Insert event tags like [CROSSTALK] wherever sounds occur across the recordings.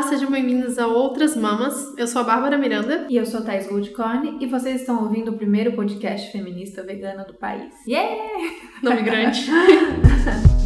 Olá, sejam bem-vindos a Outras Mamas. Eu sou a Bárbara Miranda. E eu sou a Thais Goldcorn e vocês estão ouvindo o primeiro podcast feminista vegano do país. Yeah! Nome grande. [LAUGHS]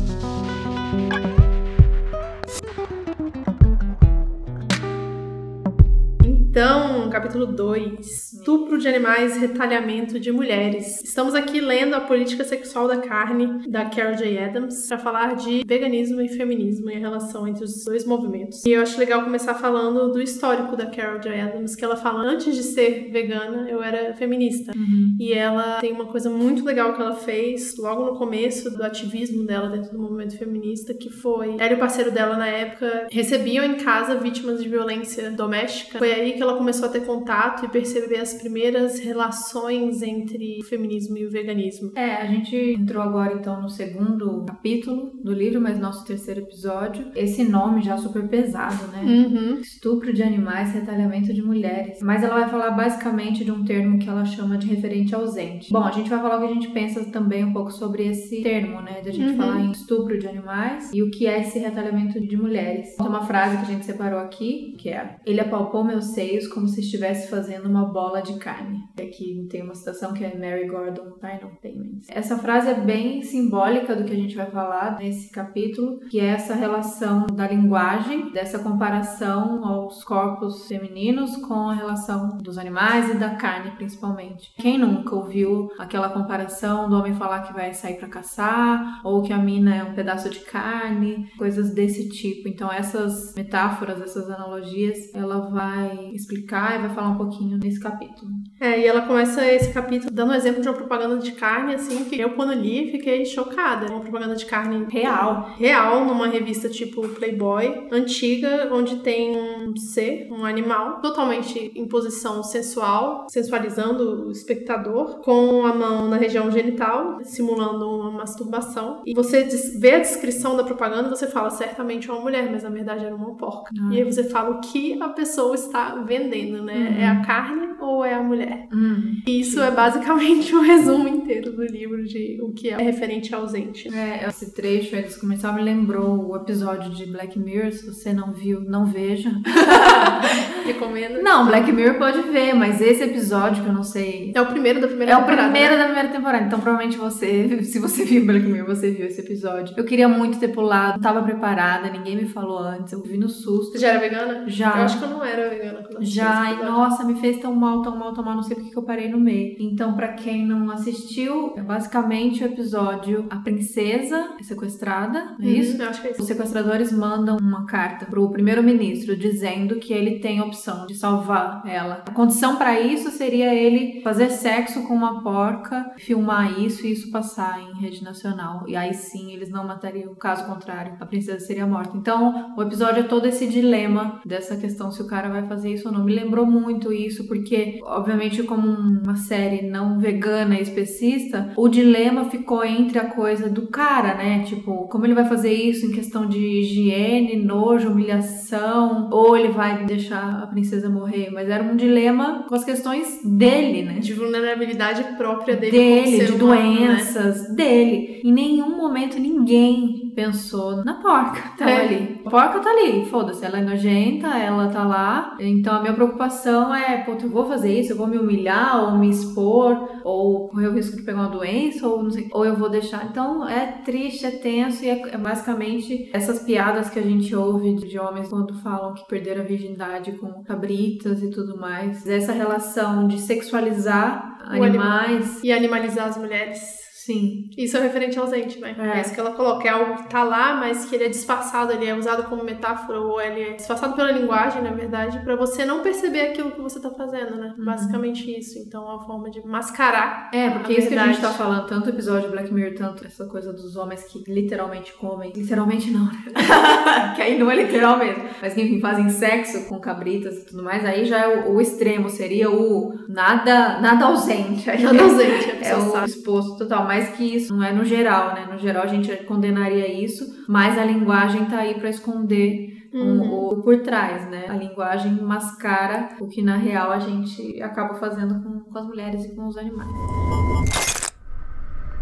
capítulo 2, estupro de animais, retalhamento de mulheres. Estamos aqui lendo a política sexual da carne da Carol J. Adams para falar de veganismo e feminismo e a relação entre os dois movimentos. E eu acho legal começar falando do histórico da Carol J. Adams, que ela fala antes de ser vegana, eu era feminista. Uhum. E ela tem uma coisa muito legal que ela fez logo no começo do ativismo dela dentro do movimento feminista, que foi ela e o parceiro dela na época recebiam em casa vítimas de violência doméstica. Foi aí que ela começou a ter contato e perceber as primeiras relações entre o feminismo e o veganismo. É, a gente entrou agora então no segundo capítulo do livro, mas nosso terceiro episódio. Esse nome já super pesado, né? Uhum. Estupro de animais, retalhamento de mulheres. Mas ela vai falar basicamente de um termo que ela chama de referente ausente. Bom, a gente vai falar o que a gente pensa também um pouco sobre esse termo, né? De a gente Uhum. falar em estupro de animais e o que é esse retalhamento de mulheres. Tem uma frase que a gente separou aqui, que é: Ele apalpou meus seios como se estivesse fazendo uma bola de carne. Aqui tem uma citação que é Mary Gordon Final Payments. Essa frase é bem simbólica do que a gente vai falar nesse capítulo, que é essa relação da linguagem, dessa comparação aos corpos femininos com a relação dos animais e da carne, principalmente. Quem nunca ouviu aquela comparação do homem falar que vai sair para caçar, ou que a mina é um pedaço de carne, coisas desse tipo. Então, essas metáforas, essas analogias, ela vai explicar e vai falar um pouquinho nesse capítulo. É, e ela começa esse capítulo dando um exemplo de uma propaganda de carne, assim, que eu quando li fiquei chocada. Uma propaganda de carne Real. real numa revista tipo Playboy, antiga, onde tem um ser, um animal, totalmente em posição sensual, sensualizando o espectador, com a mão na região genital, simulando uma masturbação. E você vê a descrição da propaganda, você fala certamente uma mulher, mas na verdade era uma porca. Ah. E aí você fala o que a pessoa está vendendo, né? Uhum. É a carne ou é a mulher? Hum. E isso é basicamente o [LAUGHS] resumo inteiro do livro de o que é referente ausente. É, esse trecho aí desse comercial me lembrou o episódio de Black Mirror. Se você não viu, não veja. [LAUGHS] Recomendo. Não, Black Mirror pode ver, mas esse episódio que eu não sei. É o primeiro da primeira É o temporada. primeiro da primeira temporada, então provavelmente você, [LAUGHS] se você viu Black Mirror, você viu esse episódio. Eu queria muito ter pulado, tava preparada, ninguém me falou antes, eu vi no susto. Você já era vegana? Já. Eu acho que eu não era vegana quando Já, e nossa, me fez tão mal, tão mal, tão mal, não sei porque que eu parei no meio. Então, pra quem não assistiu, é basicamente o episódio A Princesa é sequestrada, é Uhum, isso? Eu acho que é Os isso. sequestradores mandam uma carta pro primeiro-ministro dizendo que ele tem a opção de salvar ela. A condição pra isso seria ele fazer sexo com uma porca, filmar isso e isso passar em rede nacional. E aí sim eles não matariam, caso contrário, a princesa seria morta. Então o episódio é todo esse dilema dessa questão se o cara vai fazer isso ou não. Me lembrou muito isso, porque, obviamente, como uma série não vegana e especista, o dilema ficou entre a coisa do cara, né? Tipo, como ele vai fazer isso em questão de higiene, nojo, humilhação, ou ele vai deixar a princesa morrer. Mas era um dilema com as questões dele, né? De vulnerabilidade própria dele, Dele, de humano, né? doenças, dele. Em nenhum momento ninguém pensou na porca. [LAUGHS] Tá É. ali. A porca tá ali, foda-se, ela é nojenta, ela tá lá. Então a minha preocupação é, puta, eu vou fazer isso, eu vou me humilhar, ou me expor, ou correr o risco de pegar uma doença, ou não sei, ou eu vou deixar. Então é triste, é tenso, e é, é basicamente essas piadas que a gente ouve de, homens quando falam que perderam a virgindade com cabritas e tudo mais. Essa relação de sexualizar animais. E animalizar as mulheres. Sim. Isso é referente ausente, né? É. É. isso que ela coloca. É algo que tá lá, mas que ele é disfarçado, ele é usado como metáfora, ou ele é disfarçado pela linguagem, na verdade, pra você não perceber aquilo que você tá fazendo, né? Uhum. Basicamente isso. Então é uma forma de mascarar. É, porque A isso que a gente verdade. tá falando, tanto o episódio Black Mirror, tanto essa coisa dos homens que literalmente comem. Literalmente não, né? [LAUGHS] que aí não é literal mesmo. Mas que, enfim, fazem sexo com cabritas e tudo mais. Aí já é o, o extremo, seria o nada, nada ausente. Aí Nada ausente, É pessoa [LAUGHS] o exposto total, mas que isso não é no geral, né? No geral a gente condenaria isso, mas a linguagem tá aí pra esconder um- Uhum. o por trás, né? A linguagem mascara o que na real a gente acaba fazendo com, com as mulheres e com os animais.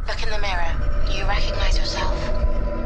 Look in the mirror. Do you recognize yourself?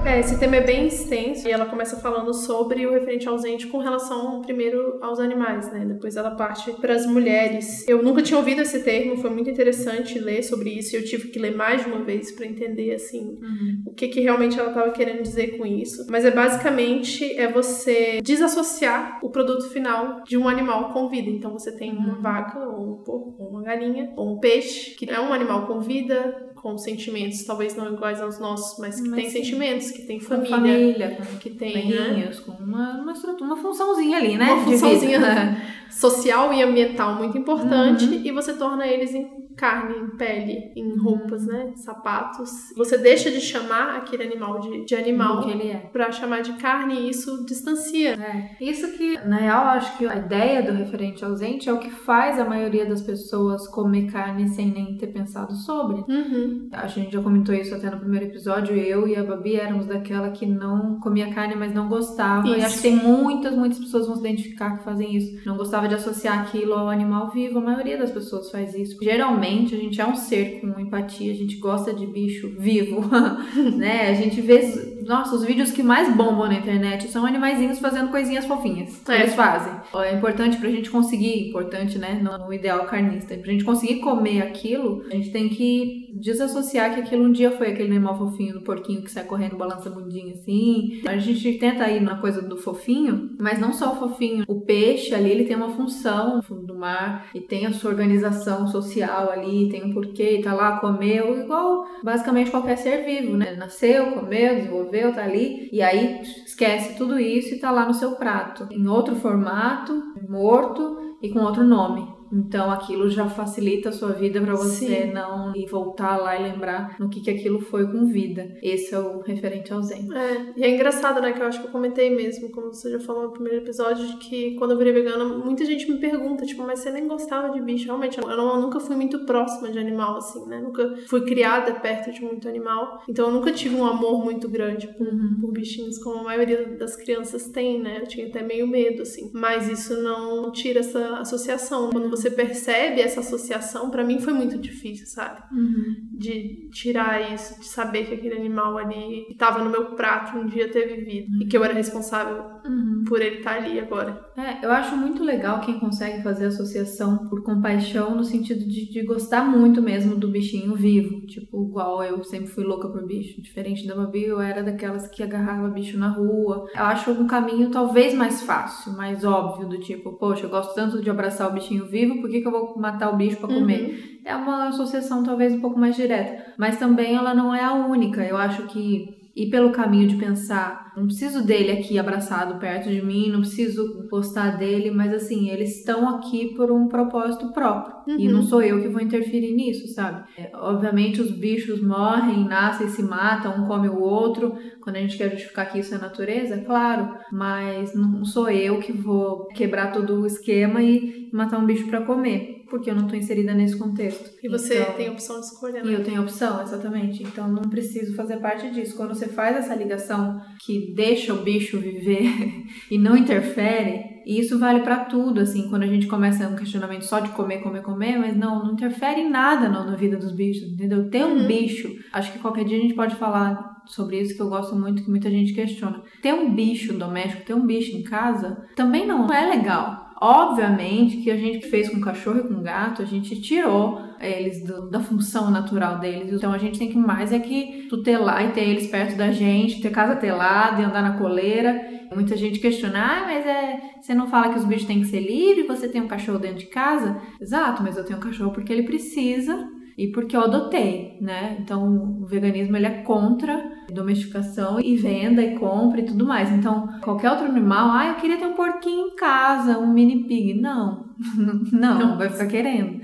É, esse tema é bem extenso e ela começa falando sobre o referente ausente com relação primeiro aos animais, né? Depois ela parte para as mulheres. Eu nunca tinha ouvido esse termo, foi muito interessante ler sobre isso e eu tive que ler mais de uma vez para entender assim uhum. o que que realmente ela estava querendo dizer com isso. Mas é basicamente é você desassociar o produto final de um animal com vida. Então você tem uma uhum. vaca ou um porco, ou uma galinha ou um peixe que é um animal com vida, com sentimentos talvez não iguais aos nossos, mas que mas tem sim. sentimentos, que tem família, com família que tem né? com uma, uma, uma funçãozinha ali, né? Uma funçãozinha [LAUGHS] social e ambiental muito importante uhum. e você torna eles carne, em pele, em uhum. roupas, né? Sapatos. Você deixa de chamar aquele animal de, de animal que ele é. pra chamar de carne e isso distancia. É. Isso que, na real, acho que a ideia do referente ausente é o que faz a maioria das pessoas comer carne sem nem ter pensado sobre. Uhum. A gente já comentou isso até no primeiro episódio. Eu e a Babi éramos daquela que não comia carne, mas não gostava. Isso. E acho que tem muitas, muitas pessoas vão se identificar que fazem isso. Não gostava de associar aquilo ao animal vivo. A maioria das pessoas faz isso. Geralmente, a gente é um ser com empatia, a gente gosta de bicho vivo, [LAUGHS] né? A gente vê, nossa, os vídeos que mais bombam na internet são animaizinhos fazendo coisinhas fofinhas. É. Eles fazem. É importante pra gente conseguir, importante, né, no ideal carnista, pra gente conseguir comer aquilo, a gente tem que desassociar que aquilo um dia foi aquele animal fofinho do porquinho que sai correndo, balança a bundinha assim. A gente tenta ir na coisa do fofinho, mas não só o fofinho. O peixe ali, ele tem uma função no fundo do mar e tem a sua organização social ali, tem um porquê, tá lá, comeu, igual basicamente qualquer ser vivo, né? Nasceu, comeu, desenvolveu, tá ali, e aí esquece tudo isso e tá lá no seu prato, em outro formato, morto e com outro nome. Então aquilo já facilita a sua vida para você Sim. não ir voltar lá e lembrar no que, que aquilo foi com vida. Esse é o referente ausente. É, e é engraçado, né? Que eu acho que eu comentei mesmo, como você já falou no primeiro episódio, de que quando eu virei vegana, muita gente me pergunta, tipo, mas você nem gostava de bicho? Realmente, eu, não, eu nunca fui muito próxima de animal, assim, né? Nunca fui criada perto de muito animal. Então eu nunca tive um amor muito grande por, uhum. por bichinhos, como a maioria das crianças tem, né? Eu tinha até meio medo, assim. Mas isso não tira essa associação. Quando você percebe essa associação, para mim foi muito difícil, sabe? Uhum. De tirar isso, de saber que aquele animal ali estava no meu prato um dia teve vida uhum. e que eu era responsável uhum. por ele estar tá ali agora. É, eu acho muito legal quem consegue fazer associação por compaixão no sentido de, de gostar muito mesmo do bichinho vivo, tipo, igual eu sempre fui louca por bicho, diferente da Babi, eu era daquelas que agarrava bicho na rua. Eu acho um caminho talvez mais fácil, mais óbvio do tipo, poxa, eu gosto tanto de abraçar o bichinho vivo por que, que eu vou matar o bicho para comer? Uhum. É uma associação talvez um pouco mais direta, mas também ela não é a única. Eu acho que ir pelo caminho de pensar, não preciso dele aqui abraçado perto de mim, não preciso gostar dele, mas assim, eles estão aqui por um propósito próprio. Uhum. E não sou eu que vou interferir nisso, sabe? É, obviamente os bichos morrem, nascem, se matam, um come o outro. Quando a gente quer justificar que isso é natureza, é claro, mas não sou eu que vou quebrar todo o esquema e matar um bicho para comer porque eu não estou inserida nesse contexto. E você então, tem a opção de escolher, né? E eu tenho a opção, exatamente. Então não preciso fazer parte disso. Quando você faz essa ligação que deixa o bicho viver [LAUGHS] e não interfere, e isso vale para tudo, assim, quando a gente começa um questionamento só de comer, comer, comer, mas não, não interfere em nada não, na vida dos bichos, entendeu? Ter um uhum. bicho, acho que qualquer dia a gente pode falar sobre isso que eu gosto muito, que muita gente questiona. Ter um bicho doméstico, ter um bicho em casa, também não é legal. Obviamente que a gente fez com cachorro e com gato, a gente tirou eles do, da função natural deles. Então a gente tem que mais é que tutelar e ter eles perto da gente, ter casa telada e andar na coleira. Muita gente questiona, ah, mas é, você não fala que os bichos têm que ser livres, você tem um cachorro dentro de casa? Exato, mas eu tenho um cachorro porque ele precisa e porque eu adotei, né? Então o veganismo ele é contra domesticação e venda e compra e tudo mais. Então qualquer outro animal, ah, eu queria ter um porquinho em casa, um mini pig, não, [LAUGHS] não, não vai ficar querendo,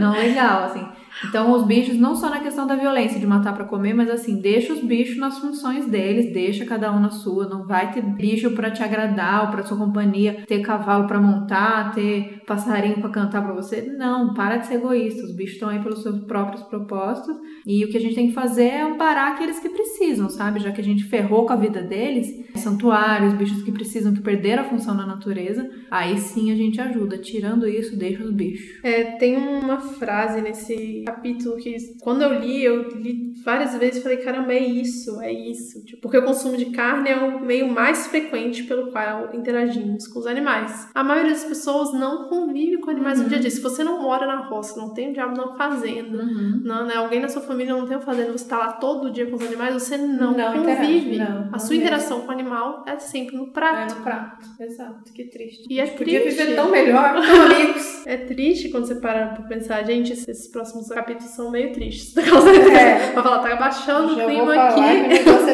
não legal assim. Então, os bichos, não só na questão da violência, de matar para comer, mas assim, deixa os bichos nas funções deles, deixa cada um na sua. Não vai ter bicho para te agradar ou para sua companhia, ter cavalo para montar, ter passarinho para cantar para você. Não, para de ser egoísta. Os bichos estão aí pelos seus próprios propósitos e o que a gente tem que fazer é amparar aqueles que precisam, sabe? Já que a gente ferrou com a vida deles, santuários, bichos que precisam, que perderam a função na natureza, aí sim a gente ajuda. Tirando isso, deixa os bichos. É, tem uma frase nesse esse capítulo que quando eu li, eu li várias vezes e falei, caramba, é isso, é isso. Tipo, porque o consumo de carne é o meio mais frequente pelo qual interagimos com os animais. A maioria das pessoas não convive com animais uhum. no dia a dia. Se você não mora na roça, não tem o diabo na fazenda, uhum. não, né? alguém na sua família não tem uma fazenda, você tá lá todo dia com os animais, você não, não convive. Não, a sua interação com o animal é sempre no prato. É no prato, exato. Que triste. E é triste. Podia viver tão melhor com [LAUGHS] amigos. É triste quando você para pra pensar, gente, esses próximos capítulos são meio tristes. [LAUGHS] É. Pra falar, tá abaixando o clima aqui.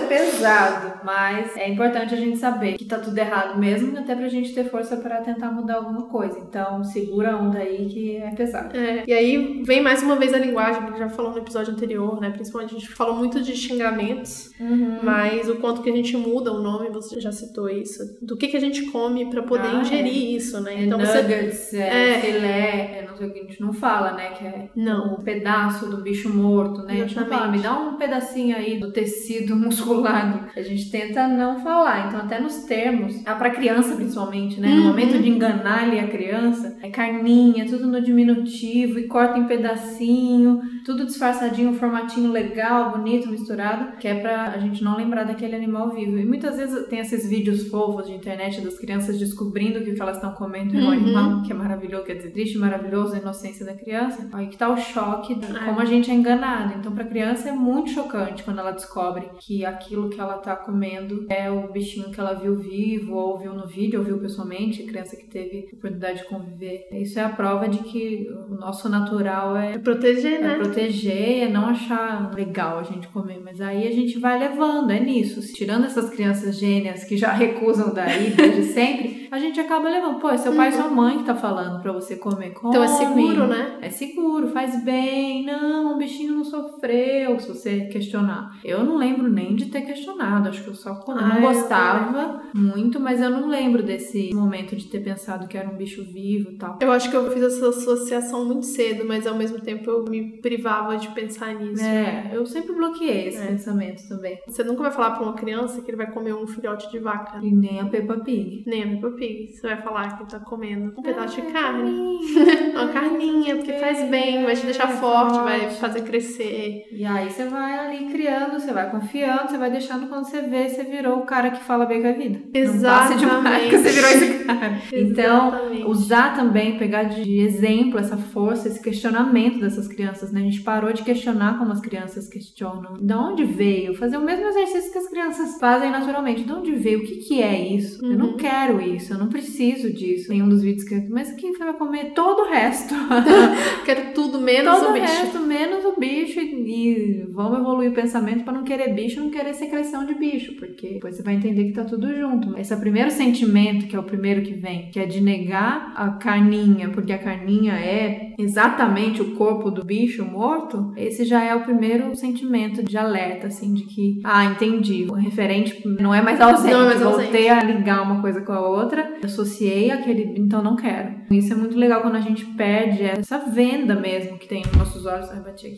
É pesado, mas é importante a gente saber que tá tudo errado mesmo, até pra gente ter força para tentar mudar alguma coisa. Então, segura a onda aí que é pesado. É. E aí vem mais uma vez a linguagem, que já falou no episódio anterior, né? Principalmente a gente falou muito de xingamentos, uhum. mas o quanto que a gente muda o nome, você já citou isso. Do que que a gente come para poder ah, ingerir é. isso, né? É então nuggets, você... é, é filé, é, não sei o que a gente não fala, né? Que é não. um pedaço do bicho morto, né? Exatamente. A gente não fala, me dá um pedacinho aí do tecido musculado. A gente tenta não falar. Então, até nos termos, ah, para criança principalmente, né? No uhum. momento de enganar ali a criança, é carninha, tudo no diminutivo e corta em pedacinho, tudo disfarçadinho, um formatinho legal, bonito, misturado, que é pra a gente não lembrar daquele animal vivo. E muitas vezes tem esses vídeos fofos de internet das crianças descobrindo que o que elas estão comendo é um uhum. animal, que é maravilhoso, quer dizer, triste, maravilhoso, a inocência da criança. Aí que tá o choque de como a gente é enganado. Então, pra criança é muito chocante quando ela descobre que aquilo que ela tá comendo é o bichinho que ela viu vivo, ou viu no vídeo, ou viu pessoalmente, criança que teve oportunidade de conviver. Isso é a prova de que o nosso natural é, é proteger, é né? Proteger, é não achar legal a gente comer. Mas aí a gente vai levando, é nisso. Tirando essas crianças gênias que já [LAUGHS] recusam daí desde sempre, a gente acaba levando. Pô, é seu pai e sua uhum. mãe que tá falando pra você comer. Come. Então é seguro, né? É seguro, faz bem. Não, o bichinho não sofreu, se você questionar. Eu não lembro nem de ter questionado. Acho que eu só quando ah, não gostava muito, mas eu não lembro desse momento de ter pensado que era um bicho vivo e tal. Eu acho que eu fiz essa associação muito cedo, mas ao mesmo tempo eu me privava de pensar nisso. É, eu sempre bloqueei esse é. pensamento também. Você nunca vai falar pra uma criança que ele vai comer um filhote de vaca. E nem a Peppa Pig. Nem a Peppa Pig. Você vai falar que ele tá comendo um pedaço de carne. [LAUGHS] uma carninha, porque faz bem, vai te deixar é, forte, vai fazer crescer. E aí você vai ali criando, você vai confiando, você vai deixando quando você vê, você virou o cara que fala bem com a vida. Exatamente. Não passa de você virou esse cara. então, usar também, pegar de exemplo essa força, esse questionamento dessas crianças, né? A gente parou de questionar como as crianças questionam. De onde veio? Fazer o mesmo exercício que as crianças fazem naturalmente. De onde veio? O que, que é isso? Uhum. Eu não uhum. quero isso, eu não preciso disso. Tem um dos vídeos que mas quem vai comer todo o resto? [LAUGHS] quero tudo menos todo o bicho. Todo o resto menos o bicho e, e vamos evoluir o pensamento para não querer bicho, não querer secreção de bicho, porque depois você vai entender que tá tudo junto. Esse é o primeiro sentimento, que é o primeiro que vem, que é de negar a carninha, porque a carninha é exatamente o corpo do bicho morto, esse já é o primeiro sentimento de alerta, assim, de que, ah, entendi, o referente não é mais ausente, não é mais voltei ausente. a ligar uma coisa com a outra, associei aquele, então não quero. Isso é muito legal quando a gente perde essa venda mesmo que tem nos nossos olhos,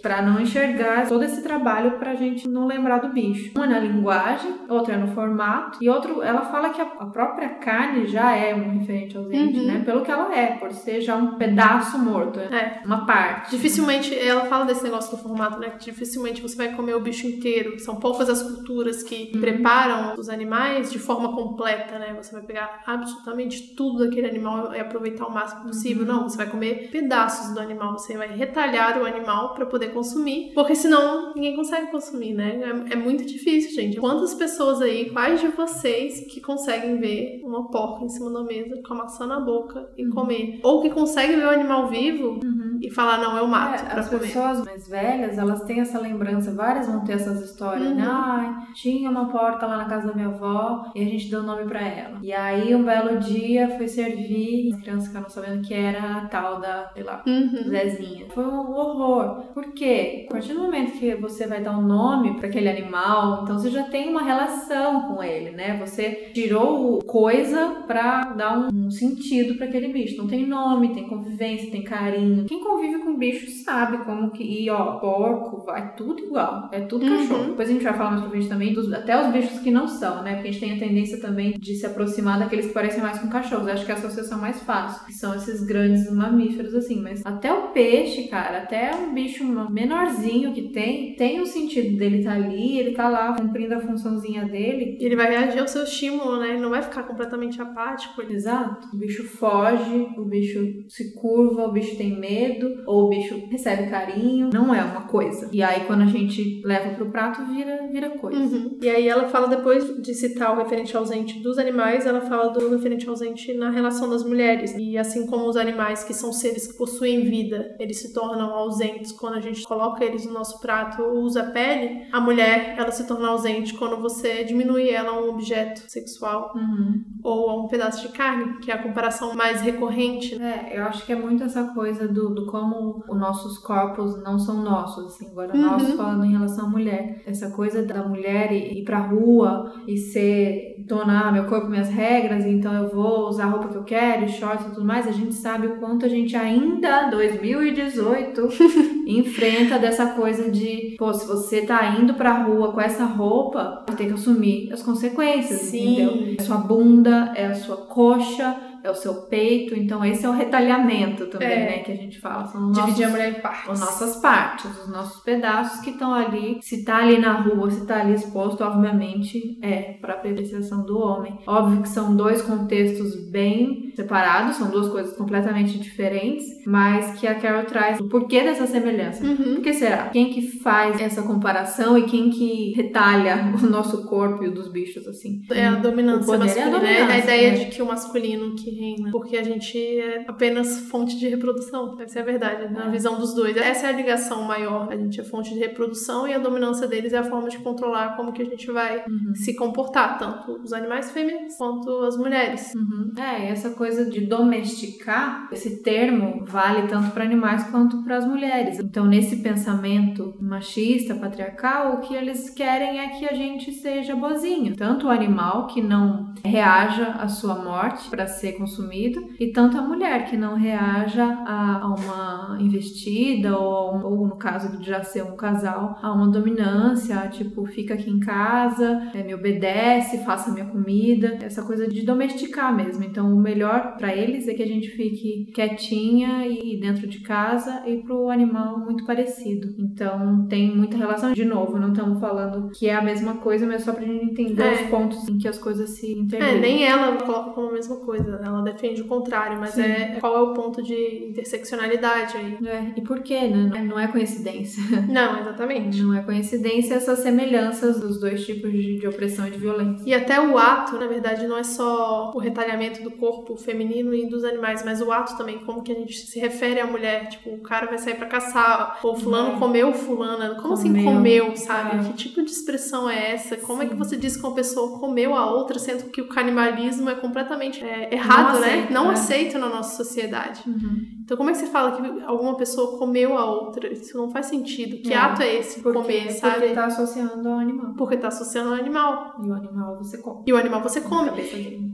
para não enxergar todo esse trabalho pra gente não lembrar do bicho. Uma é na linguagem, outra é no formato, e outro, ela fala que a, própria carne já é um referente ausente, uhum. né? Pelo que ela é, por ser já um pedaço morto, é. uma parte. Dificilmente, ela fala desse negócio do formato, né? Que dificilmente você vai comer o bicho inteiro. São poucas as culturas que uhum. preparam os animais de forma completa, né? Você vai pegar absolutamente tudo daquele animal e aproveitar o máximo possível. Uhum. Não, você vai comer pedaços do animal, você vai retalhar o animal para poder consumir, porque senão ninguém consegue consumir, né? É, é muito difícil, gente. Quantas pessoas aí, quais de vocês que conseguem ver uma porca em cima da mesa com a maçã na boca e uhum. comer? Ou que conseguem ver o animal vivo. E falar, não, eu mato é, pra as comer. As pessoas mais velhas, elas têm essa lembrança, várias vão ter essas histórias, né? uhum. né? Ai, tinha uma porca lá na casa da minha avó e a gente deu o nome pra ela. E aí, um belo dia, foi servir, as crianças ficaram sabendo que era a tal da, sei lá, uhum. Zezinha. Foi um horror. Por quê? A partir do momento que você vai dar um nome para aquele animal, então você já tem uma relação com ele, né? Você tirou coisa pra dar um, um sentido para aquele bicho. Não tem nome, tem convivência, tem carinho. Quem convive com bicho sabe como que. E ó, porco, vai tudo igual. É tudo Uhum. cachorro. Depois a gente vai falar mais pra frente também dos, até os bichos que não são, né? Porque a gente tem a tendência também de se aproximar daqueles que parecem mais com cachorros. Eu acho que é a associação mais fácil. Que são esses grandes mamíferos, assim. Mas até o peixe, cara, até um bicho menorzinho que tem, tem o sentido dele estar ali, ele tá lá cumprindo a funçãozinha dele. Ele vai reagir ao seu estímulo, né? Ele não vai ficar completamente apático. Exato. O bicho foge, o bicho se curva, o bicho tem medo, ou o bicho recebe carinho. Não é uma coisa. E aí, quando a gente leva pro prato, vira, vira coisa. Uhum. E aí ela fala, depois de citar o referente ausente dos animais, ela fala do referente ausente na relação das mulheres. E assim como os animais, que são seres que possuem vida, eles se tornam ausentes quando a gente coloca eles no nosso prato ou usa a pele, a mulher, ela se torna ausente quando você diminui ela a um objeto sexual Uhum. ou a um pedaço de carne, que é a comparação mais recorrente. É, eu acho que é muito essa coisa do, do como os nossos corpos não são nossos, assim, agora Uhum. nós falando em relação à mulher. Essa coisa da mulher ir, pra rua e ser donar meu corpo, minhas regras, então eu vou usar a roupa que eu quero, shorts e tudo mais, a gente sabe o quanto a gente ainda, 2018, [LAUGHS] enfrenta dessa coisa de, pô, se você tá indo pra rua com essa roupa, vai ter que assumir as consequências, Sim. entendeu? É a sua bunda, é a sua coxa, é o seu peito, então esse é o retalhamento também, É. né, que a gente fala. São Dividir a nossos, mulher em partes. as nossas partes, os nossos pedaços que estão ali. Se tá ali na rua, se tá ali exposto, obviamente é para apreciação do homem. Óbvio que são dois contextos bem separados, são duas coisas completamente diferentes, mas que a Carol traz o porquê dessa semelhança. Uhum. Por que será? Quem que faz essa comparação e quem que retalha [LAUGHS] o nosso corpo e o dos bichos, assim? É a dominância é a masculina. É a, dominância, ideia né? de que o masculino que reina. Porque a gente é apenas fonte de reprodução. Essa é a verdade, na É. visão dos dois. Essa é a ligação maior. A gente é fonte de reprodução e a dominância deles é a forma de controlar como que a gente vai Uhum. se comportar, tanto os animais fêmeas quanto as mulheres. Uhum. É, e essa coisa de domesticar, esse termo vale tanto para animais quanto para as mulheres. Então, nesse pensamento machista, patriarcal, o que eles querem é que a gente seja boazinho. Tanto o animal que não reaja à sua morte para ser consumido, e tanto a mulher que não reaja a, a uma investida ou, a ou, no caso de já ser um casal, a uma dominância, a, tipo, fica aqui em casa, é, me obedece, faça minha comida, essa coisa de domesticar mesmo. Então, o melhor para eles é que a gente fique quietinha e dentro de casa e pro animal muito parecido. Então, tem muita relação. De novo, não estamos falando que é a mesma coisa, mas só pra gente entender É. os pontos em que as coisas se É, interligam. nem ela coloca como a mesma coisa, ela defende o contrário, mas Sim. é qual é o ponto de interseccionalidade aí. É, e por quê, né? Não é coincidência. [LAUGHS] Não, exatamente. Não é coincidência essas semelhanças dos dois tipos de, de opressão e de violência. E até o ato, na verdade, não é só o retalhamento do corpo feminino e dos animais, mas o ato também, como que a gente se refere à mulher. Tipo, o cara vai sair pra caçar, ou fulano É. comeu fulana. Como assim Comeu. comeu, sabe? É. Que tipo de expressão é essa? Como é que Sim. você diz que uma pessoa comeu a outra, sendo que o canibalismo é completamente é, errado, Não né? aceito, Não é. aceito na nossa sociedade. Então, como é que você fala que alguma pessoa comeu a outra? Isso não faz sentido. Que É. ato é esse? Porque, comer, sabe? porque tá associando ao animal. Porque tá associando ao animal. E o animal você come. E o animal você come.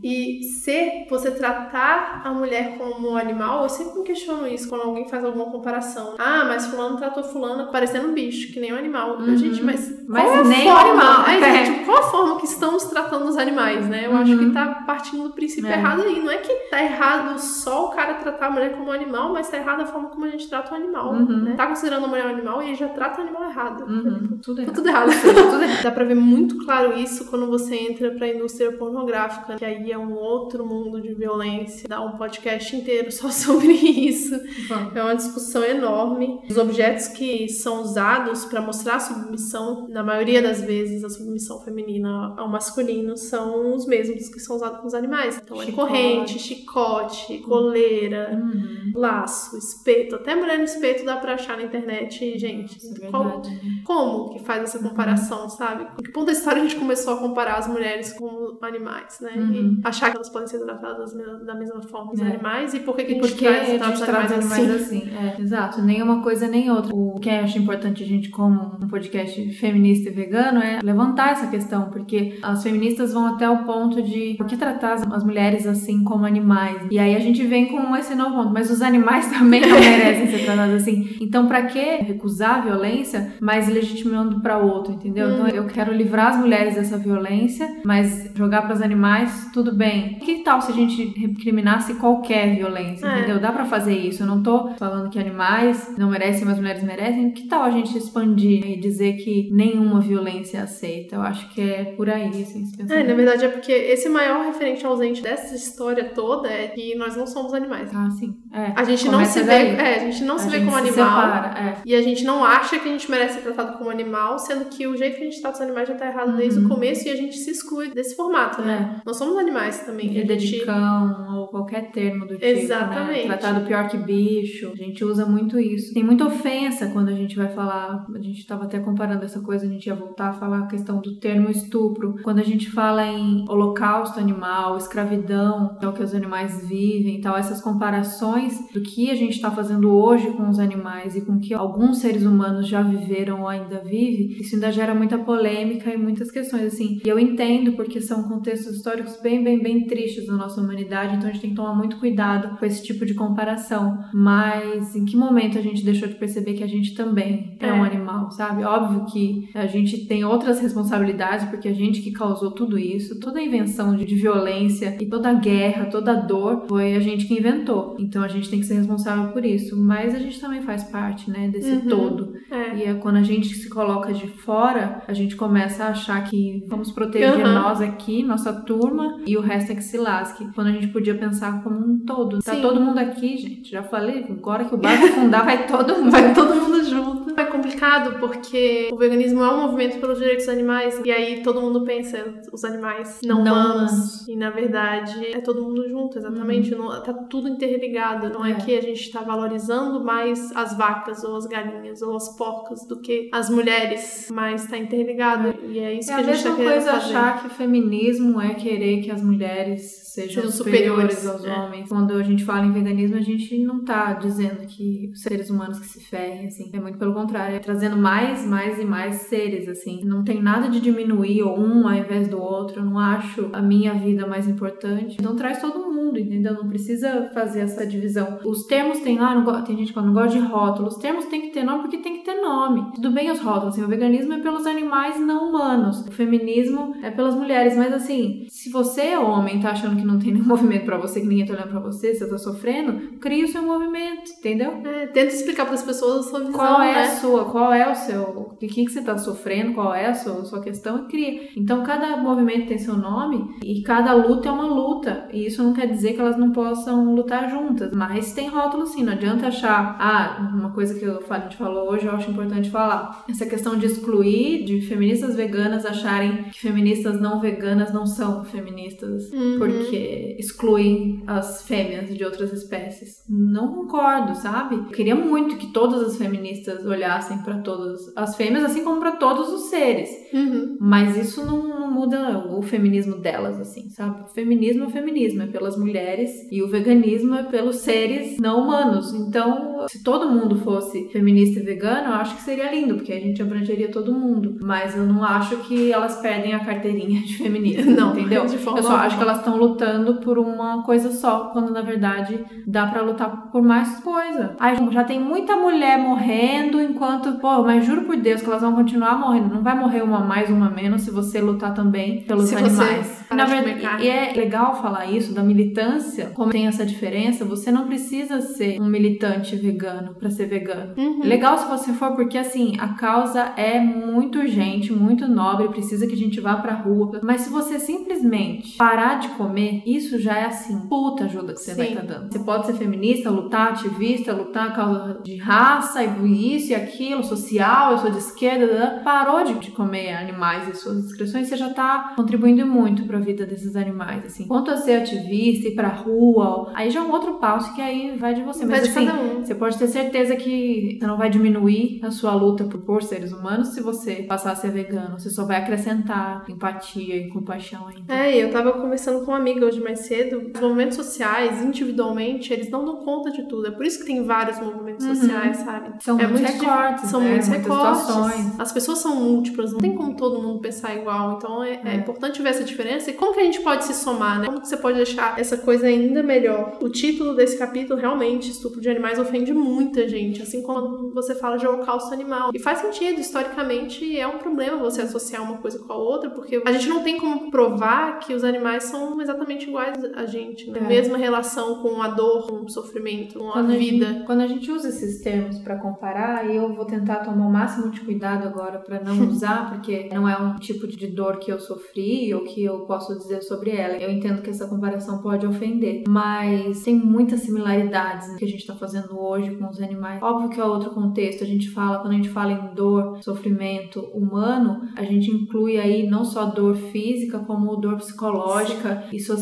E se você tratar a mulher como um animal, eu sempre me questiono isso quando alguém faz alguma comparação. Ah, mas fulano tratou fulana parecendo um bicho, que nem um animal. Uhum. Gente, mas, Mas qual é a nem forma? Aí, É. gente, qual a forma que estamos tratando os animais, né? Eu acho Uhum. que tá partindo do princípio É. errado aí. Não é que tá errado só o cara tratar a mulher como um animal, mas tá errado a forma como a gente trata o animal, Uhum. né? Tá considerando a mulher um animal e já trata o animal errado. Uhum. Tudo Tá errado. tudo errado. Tudo errado. Dá pra ver muito claro isso quando você entra pra indústria pornográfica, que aí é um outro mundo de violência. Dá um podcast inteiro só [LAUGHS] sobre isso. Vamos. É uma discussão enorme. Os objetos que são usados pra mostrar a submissão, na maioria das vezes, a submissão feminina ao masculino, são os mesmos que são usados com os animais. Então é Chicote. Corrente, chicote, coleira, Uhum. laço, espeto. Até mulher no espeto dá pra achar na internet, gente. É verdade. né? como que faz essa comparação, sabe? Em que ponto da história a gente começou a comparar as mulheres com animais, né? Uhum. E achar que elas podem ser tratadas da- mesma forma que os É. animais e por que, que a gente que traz, a gente traz animais animais assim? assim? É, exato. Nem uma coisa nem outra. O que eu acho importante a gente, como um podcast feminista e vegano, é levantar essa questão, porque as feministas vão até o ponto de por que tratar as, as mulheres assim como animais. E aí a gente vem com esse novo ponto, mas os animais [LAUGHS] também não merecem ser tratados assim. Então, para que recusar a violência, mas legitimando para outro, entendeu? Então, eu quero livrar as mulheres dessa violência, mas jogar para os animais, tudo bem. Que tal se a gente recriminasse qualquer violência, é. entendeu? Dá para fazer isso. Eu não tô falando que animais não merecem, mas mulheres merecem. Que tal a gente expandir e dizer que nenhuma violência é aceita? Eu acho que é por aí, assim, esse pensamento. É, na verdade é porque esse maior referente ausente dessa história toda é que nós não somos animais. Ah, sim. É. A gente Começa não se vê, é, a gente não a se vê como animal. Separa, é. E a gente não acha que a gente merece ser tratado como animal, sendo que o jeito que a gente trata os animais já tá errado uhum. desde o começo e a gente se exclui desse formato, né? É. Nós somos animais também. Vida gente... de cão ou qualquer termo do tipo, né? Exatamente. Né? Tratado pior que bicho. A gente usa muito isso. Tem muita ofensa quando a gente vai falar, a gente tava até comparando essa coisa, a gente ia voltar a falar a questão do termo estupro. Quando a gente fala em holocausto animal, escravidão, é o que os animais vivem, tal, essas comparações do que a gente está fazendo hoje com os animais e com que alguns seres humanos já viveram ou ainda vivem, isso ainda gera muita polêmica e muitas questões assim. E eu entendo porque são contextos históricos bem, bem, bem tristes da nossa humanidade, então a gente tem que tomar muito cuidado com esse tipo de comparação. Mas em que momento a gente deixou de perceber que a gente também é, é um animal, sabe? Óbvio que a gente tem outras responsabilidades porque a gente que causou tudo isso, toda a invenção de, de violência e toda a guerra, toda a dor foi a gente que inventou. Então a gente tem que ser responsável por isso. Mas a gente também faz parte, né, desse uhum. todo. É. E é quando a gente se coloca de fora, a gente começa a achar que vamos proteger uhum. nós aqui, nossa turma, e o resto é que se lasque. Quando a gente podia pensar como um todo. Tá Sim. todo mundo aqui, gente. Já falei, agora que o barco afundar, vai todo, vai todo mundo junto. É complicado porque o veganismo é um movimento pelos direitos dos animais. E aí todo mundo pensa os animais não, não humanos. E na verdade é todo mundo junto, exatamente. Uhum. Não, tá tudo interligado. Não é. é que a gente tá valorizando mais as vacas ou as galinhas ou as porcas do que as mulheres, mas tá interligado. É. E é isso é que a, gente tá querendo fazer. É a mesma coisa achar que feminismo é querer que as mulheres sejam, superiores, superiores aos é. homens. Quando a gente fala em veganismo, a gente não tá dizendo que os seres humanos que se ferrem, assim. É muito pelo contrário, é trazendo mais, mais e mais seres, assim. Não tem nada de diminuir ou um ao invés do outro. Eu não acho a minha vida mais importante. Então traz todo mundo, entendeu? Não precisa fazer essa divisão. Os termos tem lá, ah, tem gente que não gosta de rótulos. Os termos tem que ter nome porque tem que ter nome. Tudo bem os rótulos, assim, o veganismo é pelos animais não humanos. O feminismo é pelas mulheres. Mas assim, se você é homem tá achando que que não tem nenhum [LAUGHS] movimento para você, que ninguém tá olhando pra você, você tá sofrendo, cria o seu movimento, entendeu? É, tenta explicar para as pessoas a sua visão, Qual é né? a sua, qual é o seu, o que, que você tá sofrendo, qual é a sua, a sua questão e cria. Então, cada movimento tem seu nome e cada luta é uma luta. E isso não quer dizer que elas não possam lutar juntas, mas tem rótulo sim, não adianta achar, ah, uma coisa que a gente falou hoje, eu acho importante falar. Essa questão de excluir, de feministas veganas acharem que feministas não veganas não são feministas, uhum. porque porque excluem as fêmeas de outras espécies. Não concordo, sabe? Eu queria muito que todas as feministas olhassem para todas as fêmeas, assim como para todos os seres. Uhum. Mas isso não, não, muda o feminismo delas, assim, sabe? O feminismo é o feminismo, é pelas mulheres, e o veganismo é pelos seres não humanos. Então, se todo mundo fosse feminista e vegano, eu acho que seria lindo, porque a gente abrangeria todo mundo. Mas eu não acho que elas perdem a carteirinha de feminista, [LAUGHS] não, entendeu? eu só acho que elas estão lutando lutando por uma coisa só, quando na verdade dá para lutar por mais coisa. Aí já tem muita mulher morrendo enquanto, pô, mas juro por Deus que elas vão continuar morrendo. Não vai morrer uma mais, uma menos se você lutar também pelos se animais. Na verdade, e é legal falar isso da militância, como tem essa diferença, você não precisa ser um militante vegano para ser vegano. Uhum. Legal se você for porque assim, a causa é muito urgente, muito nobre, precisa que a gente vá pra rua. Mas se você simplesmente parar de comer isso já é assim, puta ajuda que você Sim. vai estar tá dando. Você pode ser feminista, lutar, ativista, lutar a causa de raça, e isso e aquilo, social, eu sou de esquerda, parou de, de comer animais e suas inscrições, você já tá contribuindo muito para a vida desses animais, assim. Quanto a ser ativista, ir pra rua, aí já é um outro passo que aí vai de você. Mas assim, um. você pode ter certeza que você não vai diminuir a sua luta por, por seres humanos se você passar a ser vegano. Você só vai acrescentar empatia e compaixão ainda. É, eu tava conversando com uma amiga amiga hoje mais cedo, os movimentos sociais, individualmente, eles não dão conta de tudo. É por isso que tem vários movimentos uhum. sociais, sabe? São é muitos recortes. São né? muitos recortes. situações. As pessoas são múltiplas, não tem como todo mundo pensar igual. Então é, é. É. importante ver essa diferença. E como que a gente pode se somar, né? Como que você pode deixar essa coisa ainda melhor? O título desse capítulo, realmente, estupro de animais ofende muita gente. Assim como você fala de holocausto animal. E faz sentido, historicamente, é um problema você associar uma coisa com a outra, porque a gente não tem como provar que os animais são exatamente iguais a gente. Né? É. Mesma relação com a dor, com o sofrimento, com a Quando a vida. gente- quando a gente usa esses termos pra comparar, eu vou tentar tomar o máximo de cuidado agora pra não [LAUGHS] usar, porque não é um tipo de dor que eu sofri ou que eu posso dizer sobre ela. Eu entendo que essa comparação pode ofender, mas tem muitas similaridades no que a gente tá fazendo hoje com os animais. Óbvio que é outro contexto. A gente fala, quando a gente fala em dor, sofrimento humano, a gente inclui aí não só dor física, como dor psicológica e social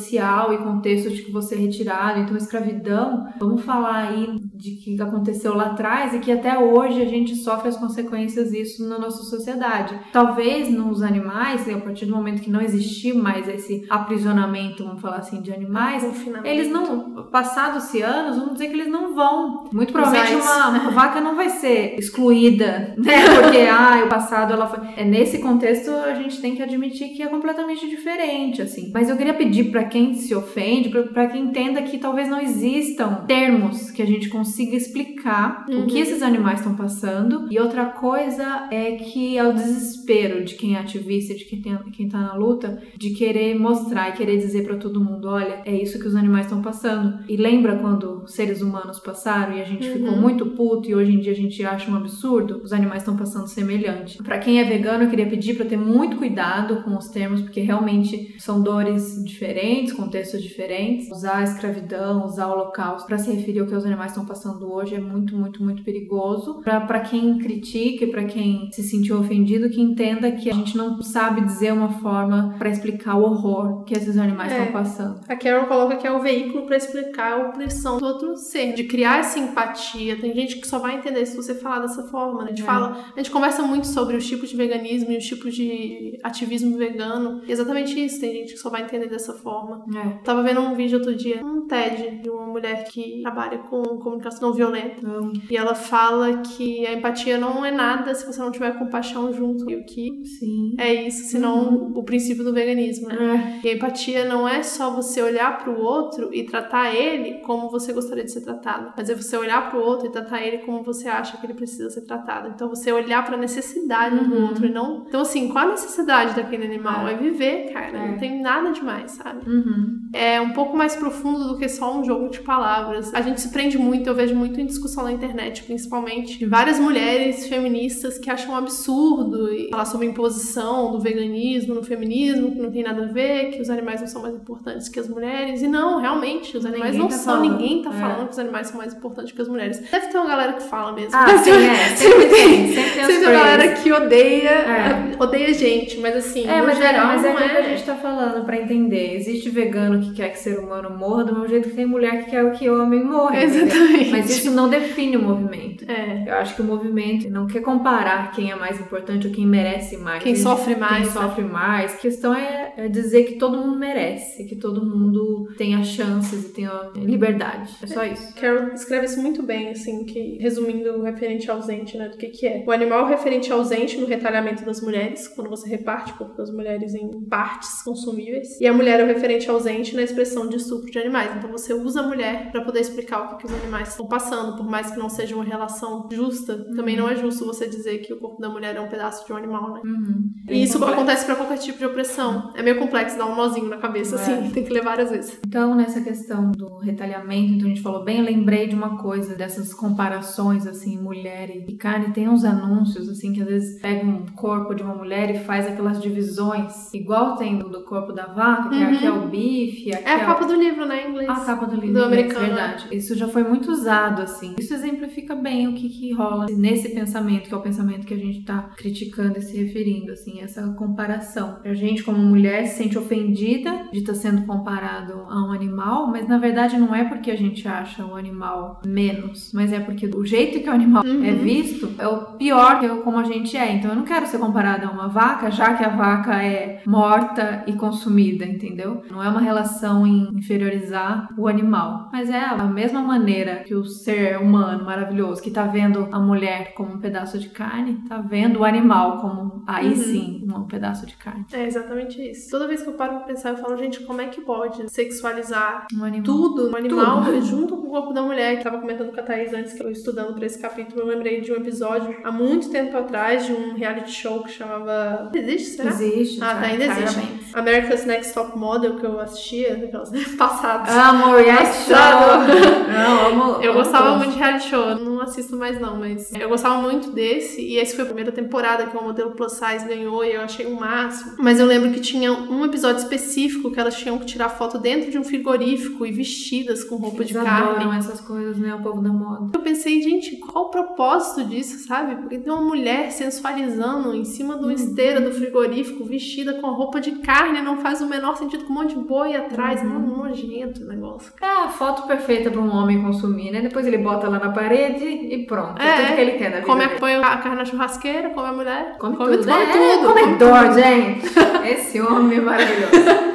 e contexto de que você é retirado. Então, escravidão, vamos falar aí de que aconteceu lá atrás e que até hoje a gente sofre as consequências disso na nossa sociedade. Talvez nos animais, a partir do momento que não existir mais esse aprisionamento, vamos falar assim, de animais, eles não, passados-se anos, vamos dizer que eles não vão. Muito provavelmente uma, uma vaca não vai ser excluída, né? Porque, ah, o passado ela foi. É nesse contexto a gente tem que admitir que é completamente diferente, assim. Mas eu queria pedir pra quem se ofende, pra- pra quem entenda que talvez não existam termos que a gente consiga explicar o que Uhum. esses animais estão passando. E outra coisa é que é o desespero de quem é ativista, de quem, tem, quem tá na luta, de querer mostrar e querer dizer pra todo mundo: olha, é isso que os animais estão passando. E lembra quando seres humanos passaram e a gente Uhum. ficou muito puto e hoje em dia a gente acha um absurdo? Os animais estão passando semelhante. Pra quem é vegano, eu queria pedir pra ter muito cuidado com os termos, porque realmente são dores diferentes, contextos diferentes. Usar a escravidão, usar o holocausto pra se referir ao que os animais estão passando hoje é muito, muito, muito perigoso. Pra quem critica e pra quem se sentiu ofendido, que entenda que a gente não sabe dizer uma forma pra explicar o horror que esses animais É. estão passando. A Carol coloca que é o veículo pra explicar a opressão do outro ser, de criar essa empatia. Tem gente que só vai entender se você falar dessa forma. né? A gente É. fala, a gente conversa muito sobre os tipos de veganismo e os tipos de ativismo vegano. E é exatamente isso, tem gente que só vai entender dessa forma. É. Tava vendo um vídeo outro dia, um TED de uma mulher que trabalha com comunicação não violenta. Amo. E ela fala que a empatia não é nada se você não tiver compaixão junto. E o que Sim. é isso, senão o princípio do veganismo, né? É. E a empatia não é só você olhar pro outro e tratar ele como você gostaria de ser tratado, mas é você olhar pro outro e tratar ele como você acha que ele precisa ser tratado. Então você olhar pra necessidade do Uhum. outro e não. Então assim, qual a necessidade daquele animal? É. É, viver, cara. É. Não tem nada demais, sabe? Uhum. É um pouco mais profundo do que só um jogo de palavras. A gente se prende muito, eu vejo muito em discussão na internet, principalmente, de várias mulheres feministas que acham um absurdo falar sobre imposição do veganismo no feminismo, que não tem nada a ver, que os animais não são mais importantes que as mulheres. E não, realmente, os animais Ninguém não tá são, falando. ninguém tá É. falando que os animais são mais importantes que as mulheres. Deve ter uma galera que fala mesmo. Ah, [LAUGHS] sim, é. Sempre tem. Sempre tem Sempre tem uma galera que odeia, É. odeia gente, mas assim, É, no mas, geral, é, mas é não aquilo que é. a gente tá falando pra entender. Existe vegano que quer que ser humano morra do mesmo jeito que tem mulher que quer que o homem morra. Exatamente. Mas isso não define o movimento. É. Eu acho que o movimento não quer comparar quem é mais importante ou quem merece mais. Quem A sofre mais, Quem né? sofre mais. A questão é, é dizer que todo mundo merece, que todo mundo tenha chances e tenha liberdade. É só isso. Carol escreve isso muito bem, assim, que resumindo o referente ausente, né, do que que é. O animal referente ausente no retalhamento das mulheres, quando você reparte o corpo das mulheres em partes consumíveis. E a mulher é o referente ausente na expressão de estupro de animais. Então você usa a mulher pra poder explicar o que, que os animais estão passando, por mais que não seja uma relação justa. Também não é justo você dizer que o corpo da mulher é um pedaço de um animal, né? Uhum. E isso complexo. acontece pra qualquer tipo de opressão. É meio complexo, dá um nozinho na cabeça, É. assim, tem que ler várias vezes. Então, nessa questão do retalhamento, então a gente falou bem, eu lembrei de uma coisa, dessas comparações, assim, mulher e carne. Tem uns anúncios, assim, que às vezes pega um corpo de uma mulher e faz aquelas divisões, igual tem do, do corpo da vaca, que é Uhum. aqui é o bife, aqui É a capa do livro, né, em inglês. a capa do livro Do inglês, americano, verdade. Isso já foi muito usado, assim. Isso exemplifica bem o que, que rola nesse pensamento, que é o pensamento que a gente tá criticando e se referindo, assim, essa comparação. A gente, como mulher, se sente ofendida de estar sendo comparado a um animal, mas na verdade não é porque a gente acha o animal menos, mas é porque o jeito que o animal Uhum. é visto é o pior que como a gente é. Então eu não quero ser comparada a uma vaca, já que a vaca é morta e consumida, entendeu? Não é uma relação em inferiorizar o animal, mas é a mesma maneira que o ser humano maravilhoso que tá vendo a mulher como um pedaço de carne, tá vendo o animal como aí uhum. sim um pedaço de carne. É exatamente isso. Toda vez que eu paro pra pensar, eu falo, gente, como é que pode sexualizar um animal. tudo, um animal, tudo. [LAUGHS] junto com o corpo da mulher? Que tava comentando com a Thaís antes que eu estudando pra esse capítulo, eu lembrei de um episódio há muito tempo atrás de um reality show que chamava. Existe, será? Existe. Ah, tá, ainda existe. Claramente. America's Next Top Model, que eu assistia, aquelas [LAUGHS] passadas. Amo reality [LAUGHS] show. Não, amo. Eu gostava muito de reality show, eu não assisto mais não, mas eu gostava muito desse, e esse foi a primeira temporada que o modelo plus size ganhou, e eu achei o máximo. Mas eu lembro que tinha um episódio específico que elas tinham que tirar foto dentro de um frigorífico e vestidas com roupa Eles de carne. essas coisas, né? O povo da moda. Eu pensei, gente, qual o propósito disso, sabe? Porque tem uma mulher sensualizando em cima de uma hum. esteira do frigorífico, vestida com roupa de carne, não faz o menor sentido, com um monte de boi atrás. Uhum. Mano, nojento o negócio. É a foto perfeita para um homem consumir, né? Depois ele bota lá na parede e pronto. É, é tudo que ele quer da vida. Come, põe a carne na churrasqueira, come a mulher. Come, come tudo. Come é, tudo. Comedor, gente. Esse homem é maravilhoso. [LAUGHS]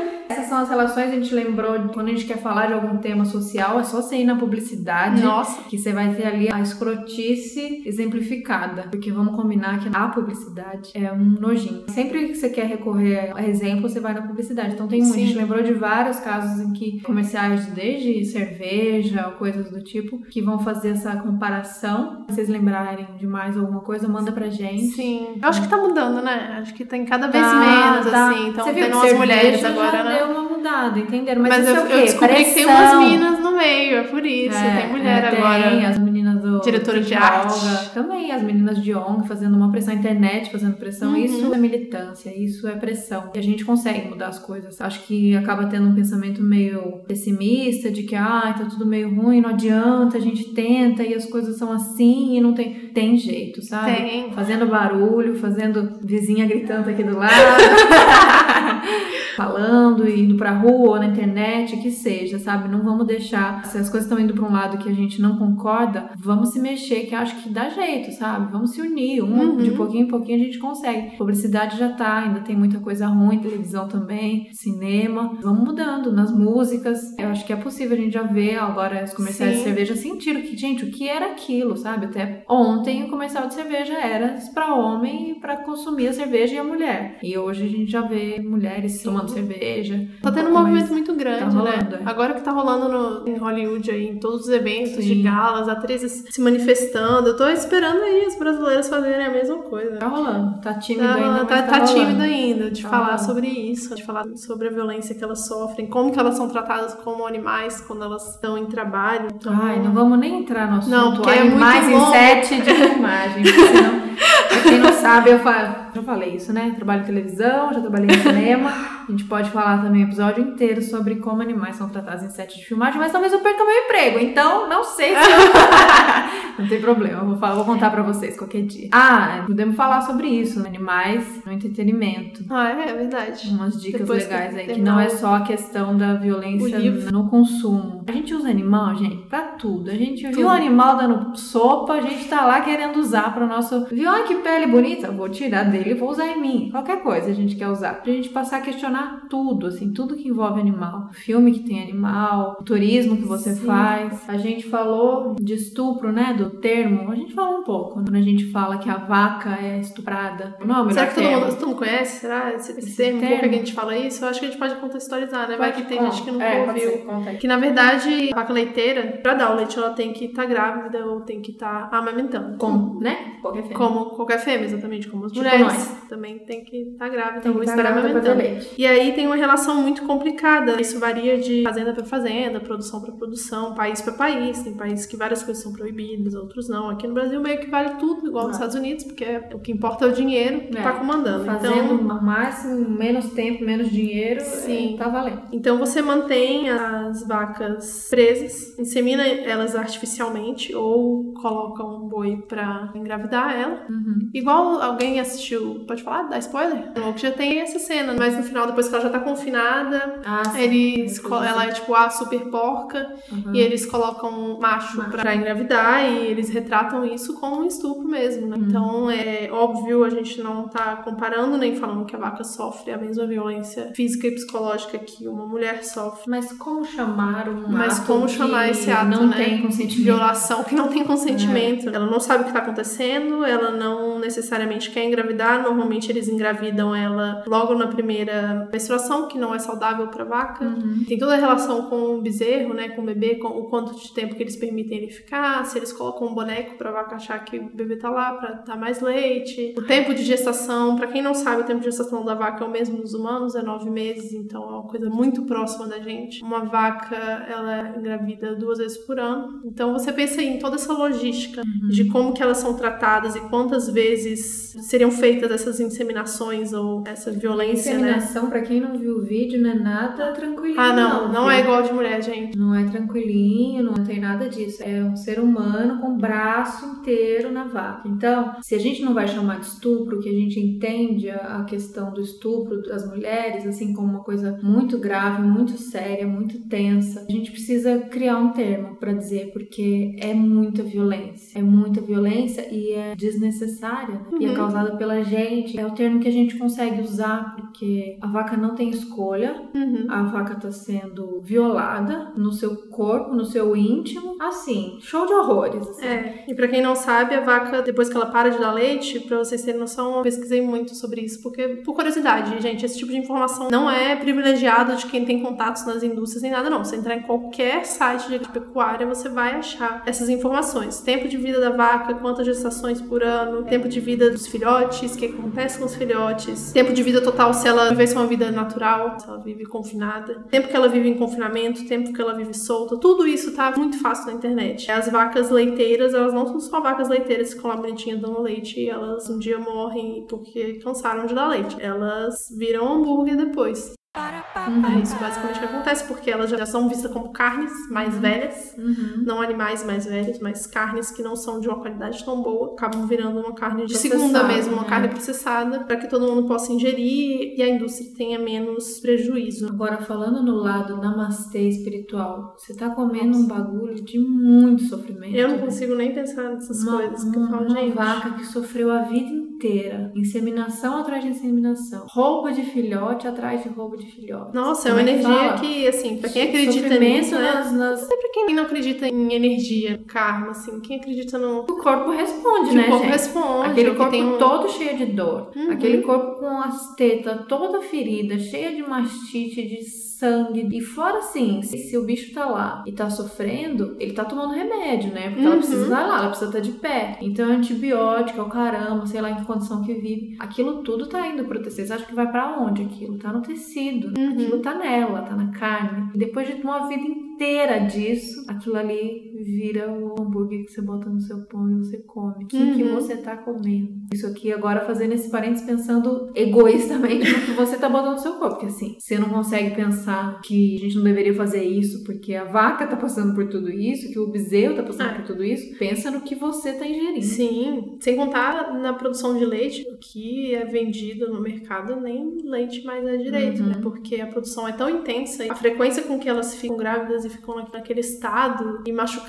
São as relações, a gente lembrou de quando a gente quer falar de algum tema social, é só você ir na publicidade. Nossa. Que você vai ter ali a escrotice exemplificada. Porque vamos combinar que a publicidade é um nojinho. Sempre que você quer recorrer a exemplo, você vai na publicidade. Então tem muito. A gente lembrou de vários casos em que comerciais, desde cerveja ou coisas do tipo, que vão fazer essa comparação. Se vocês lembrarem de mais alguma coisa, manda pra gente. Sim. Eu acho que tá mudando, né? Acho que tem cada vez tá, menos, tá. assim. Então tem umas mulheres agora, né? Mudada, entenderam? Mas, Mas eu, é eu descobri Pressão. que tem umas minas no meio, é por isso. É, tem mulher é, agora. Tem, as meninas do. Diretora de arte. Também, as meninas de ONG fazendo uma pressão, a internet fazendo pressão. Uhum. Isso é militância, isso é pressão. E a gente consegue mudar as coisas. Acho que acaba tendo um pensamento meio pessimista de que, ah, tá tudo meio ruim, não adianta, a gente tenta e as coisas são assim e não tem. Tem jeito, sabe? Tem. Fazendo barulho, fazendo vizinha gritando aqui do lado. [LAUGHS] falando e indo pra rua ou na internet, que seja, sabe? Não vamos deixar, se as coisas estão indo pra um lado que a gente não concorda, vamos se mexer, que acho que dá jeito, sabe? Vamos se unir, um uhum. de pouquinho em pouquinho a gente consegue. Publicidade já tá, ainda tem muita coisa ruim, televisão também, cinema. Vamos mudando nas músicas. Eu acho que é possível a gente já ver agora os comerciais Sim. de cerveja sentiram que, gente, o que era aquilo, sabe? Até ontem o comercial de cerveja era para homem e para consumir a cerveja e a mulher. E hoje a gente já vê mulheres Sim. tomando cerveja. Tá tendo um movimento muito grande, tá rolando, né? É. Agora que tá rolando no, em Hollywood aí, em todos os eventos Sim. de galas, atrizes se manifestando. Eu tô esperando aí as brasileiras fazerem a mesma coisa. Tá rolando. Tá tímido tá, ainda. Tá, tá, tá tímido ainda de tá falar rolando. sobre isso, de falar sobre a violência que elas sofrem, como que elas são tratadas como animais quando elas estão em trabalho. Então... Ai, não vamos nem entrar no assunto. Não, porque é muito mais em sete de filmagem, senão, [LAUGHS] pra quem não sabe, eu falo já falei isso, né? Trabalho em televisão, já trabalhei em cinema. A gente pode falar também um episódio inteiro sobre como animais são tratados em sete de filmagem, mas talvez eu perca meu emprego. Então, não sei se eu... [LAUGHS] não tem problema, vou, falar, vou contar pra vocês qualquer dia. Ah, podemos falar sobre isso, animais no entretenimento. Ah, é, é verdade. Umas dicas Depois legais que aí, que não é só a questão da violência no consumo. A gente usa animal, gente, pra tudo. A gente viu um animal dando sopa, a gente tá lá querendo usar pro nosso... Viu, olha que pele bonita? Vou tirar dele dele, vou usar em mim. Qualquer coisa a gente quer usar. Pra gente passar a questionar tudo, assim, tudo que envolve animal. filme que tem animal, turismo que você Sim. faz. A gente falou de estupro, né? Do termo. A gente falou um pouco. Quando a gente fala que a vaca é estuprada. Não, é Será que todo mundo, todo mundo conhece? Será esse, esse, esse termo? termo? Que a gente fala isso? Eu acho que a gente pode contextualizar, né? Vai que tem gente que nunca é, ouviu. Que na verdade, a vaca leiteira, pra dar o leite, ela tem que estar tá grávida ou tem que estar tá amamentando. Como, né? Qualquer fêmea. Como qualquer fêmea, exatamente. Como as tipo mulheres. Nós também tem que estar tá grávida, tem que estar tá amamentando. E aí tem uma relação muito complicada. Isso varia de fazenda para fazenda, produção para produção, país para país. Tem países que várias coisas são proibidas, outros não. Aqui no Brasil meio que vale tudo, igual nos Estados Unidos, porque é o que importa é o dinheiro que é. tá comandando. Fazendo então, máximo, menos tempo, menos dinheiro, Sim. tá valendo. Então você mantém as vacas presas, insemina elas artificialmente ou coloca um boi pra engravidar ela. Uhum. Igual alguém assistiu, pode falar? Dá spoiler? No que já tem essa cena, mas no final, depois que ela já tá confinada, Ah, disso. ela é tipo a super porca Uhum. e eles colocam um macho Macho. pra engravidar e eles retratam isso como um estupro mesmo, né? Uhum. Então, é óbvio, a gente não tá comparando nem falando que a vaca sofre a mesma violência física e psicológica que uma mulher sofre. Mas como chamar um Mas como chamar esse ato, não né? tem consentimento? violação que não tem consentimento. Ela não sabe o que tá acontecendo, ela não necessariamente quer engravidar. Normalmente eles engravidam ela logo na primeira menstruação, que não é saudável pra vaca. Uhum. Tem toda a relação com o bezerro, né, com o bebê, com o quanto de tempo que eles permitem ele ficar, se eles colocam um boneco pra vaca achar que o bebê tá lá pra dar mais leite. O tempo de gestação, pra quem não sabe, o tempo de gestação da vaca é o mesmo dos humanos, é nove meses, então é uma coisa muito próxima da gente. Uma vaca, ela engravida duas vezes por ano. Então você pensa em toda essa logística de como que elas são tratadas e quantas vezes seriam feitas essas inseminações ou essa violência, né? Inseminação, pra quem não viu o vídeo, não é nada tranquilinho. Ah, não, não é viu? igual de mulher, gente. Não é tranquilinho, não tem nada disso. É um ser humano com o braço inteiro na vaca. Então, se a gente não vai chamar de estupro, que a gente entende a questão do estupro das mulheres, assim, como uma coisa muito grave, muito séria, muito tensa, a gente precisa criar um termo pra dizer, porque é muita violência. É muita violência e é desnecessária, né? E é Uhum. causada pela gente. É o termo que a gente consegue usar, porque a vaca não tem escolha, Uhum. a vaca tá sendo violada no seu corpo, no seu íntimo. Assim, show de horrores. assim. É, e pra quem não sabe, a vaca, depois que ela para de dar leite, pra vocês terem noção, eu pesquisei muito sobre isso, porque, por curiosidade, gente, esse tipo de informação não é privilegiado de quem tem contatos nas indústrias nem nada, não. Se entrar em qualquer site de pecuária, você vai achar essas informações. Tempo de vida da vaca, quantas gestações por ano, tempo de vida dos filhotes, o que acontece com os filhotes, tempo de vida total se ela vivesse uma vida natural, se ela vive confinada, tempo que ela vive em confinamento, tempo que ela vive solta, tudo isso tá muito fácil na internet. As vacas leiteiras, elas não são só vacas leiteiras que ficam lá bonitinhas dando leite e elas um dia morrem porque cansaram de dar leite. Elas viram hambúrguer depois. É isso basicamente que acontece, porque elas já são vistas como carnes mais velhas, Uhum. não animais mais velhos, mas carnes que não são de uma qualidade tão boa, acabam virando uma carne de Processada, segunda mesmo, uma né? carne processada, para que todo mundo possa ingerir e a indústria tenha menos prejuízo. Agora, falando no lado namastê espiritual, você tá comendo um bagulho de muito sofrimento. Eu não né? consigo nem pensar nessas uma, coisas, eu uma, falo, uma gente. vaca que sofreu a vida inteira, inseminação atrás de inseminação, roubo de filhote atrás de roubo de filhote. Nossa, é Como uma é que energia fala? que, assim, pra quem acredita nisso, né? nas, nas... Até pra quem não acredita em energia, karma, assim, quem acredita no. O corpo responde, Que né, o corpo gente? responde, Aquele que corpo tem um- todo cheio de dor. Uhum. Aquele corpo com as tetas toda ferida, cheia de mastite, de sangue. E fora assim, se, o bicho tá lá e tá sofrendo, ele tá tomando remédio, né? Porque ela Uhum. precisa estar lá, ela precisa estar de pé. Então, antibiótico, é o caramba, sei lá em que condição que vive. Aquilo tudo tá indo pro tecido. Vocês acham que vai pra onde aquilo? Tá no tecido. Uhum. Aquilo tá nela, tá na carne. E depois de uma vida inteira disso, aquilo ali vira o hambúrguer que você bota no seu pão e você come. O que, que Uhum. você tá comendo? Isso aqui agora fazendo esse parênteses pensando egoístamente [LAUGHS] no que você tá botando no seu corpo. Porque assim, você não consegue pensar que a gente não deveria fazer isso porque a vaca tá passando por tudo isso, que o bezerro tá passando É. por tudo isso. Pensa no que você tá ingerindo. Sim, sem contar na produção de leite, o que é vendido no mercado, nem leite mais é direito, Uhum. né? Porque a produção é tão intensa, e a frequência com que elas ficam grávidas e ficam na- naquele estado e machucadas,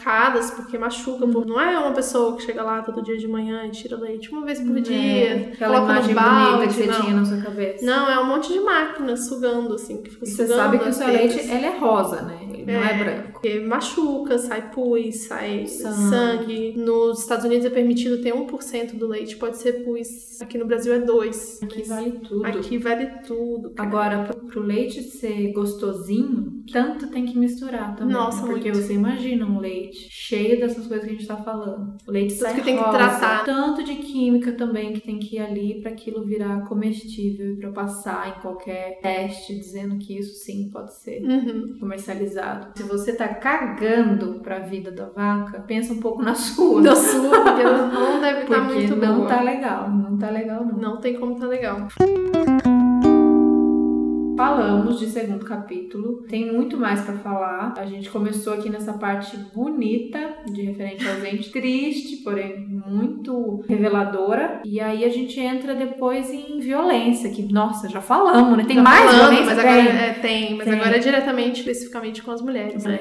porque machuca, Uhum. não é uma pessoa que chega lá todo dia de manhã e tira leite uma vez por É, dia, Aquela coloca imagem no bonita balde, que você não. tinha na sua cabeça. Não, é um monte de máquina sugando, assim, que fica E você sugando sabe que o seu leite ele é rosa, né? Ele não é branco. Porque machuca, sai pus, sai Sangue. sangue. Nos Estados Unidos é permitido ter 1% do leite, pode ser pus. Aqui no Brasil é 2%. Aqui vale tudo. Aqui vale tudo. cara. Agora, pro, pro leite ser gostosinho, tanto tem que misturar também. Nossa, né? Porque muito. você imagina um leite cheio dessas coisas que a gente tá falando. O leite sai que tem que tratar. Tanto de química também que tem que ir ali pra aquilo virar comestível e pra passar em qualquer teste dizendo que isso sim pode ser Uhum. comercializado. Se você tá cagando pra vida da vaca, pensa um pouco na [LAUGHS] sua. Da sua, porque ela não deve estar Porque muito não boa. tá legal, não tá legal não. Não tem como tá legal. Falamos de segundo capítulo. Tem muito mais para falar. A gente começou aqui nessa parte bonita de referente ao gente, [LAUGHS] triste, porém muito reveladora. E aí a gente entra depois em violência, que nossa, já falamos, né? Tem Tá mais falando, violência? mas Tem. agora é, tem, mas Tem. agora é diretamente, especificamente com as mulheres, né?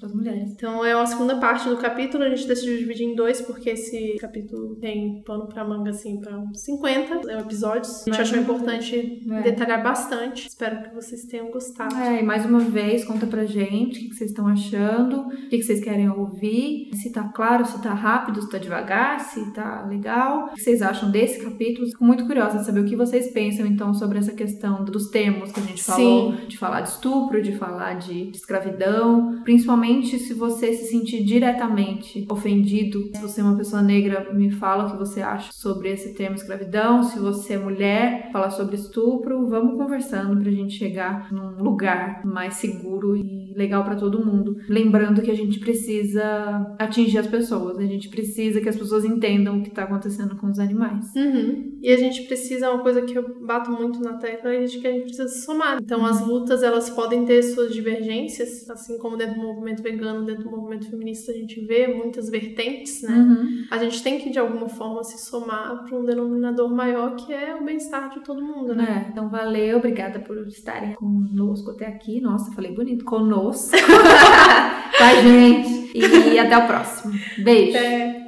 Contra as mulheres. Então é a segunda parte do capítulo, a gente decidiu dividir em dois, porque esse capítulo tem pano pra manga, assim, pra uns 50 episódios. A gente achou importante É. detalhar bastante. Espero que vocês tenham gostado. É, e mais uma vez, conta pra gente o que vocês estão achando, o que vocês querem ouvir, se tá claro, se tá rápido, se tá devagar, se tá legal. O que vocês acham desse capítulo? Fico muito curiosa de saber o que vocês pensam, então, sobre essa questão dos termos que a gente falou, de falar de estupro, de falar de, de escravidão, principalmente se você se sentir diretamente ofendido. Se você é uma pessoa negra, me fala o que você acha sobre esse termo escravidão. Se você é mulher, falar sobre estupro. Vamos conversando pra gente chegar num lugar mais seguro e legal pra todo mundo. Lembrando que a gente precisa atingir as pessoas, a gente precisa que as pessoas entendam o que tá acontecendo com os animais. Uhum. E a gente precisa, uma coisa que eu bato muito na tecla, é que a gente precisa somar. Então, as lutas, elas podem ter suas divergências, assim como dentro do movimento vegano, dentro do movimento feminista, a gente vê muitas vertentes, né? Uhum. A gente tem que, de alguma forma, se somar para um denominador maior, que é o bem-estar de todo mundo, né? É, então valeu, obrigada por estarem conosco até aqui. Nossa, falei bonito, conosco. com [LAUGHS] a [LAUGHS] gente. E até o próximo. Beijo. Até.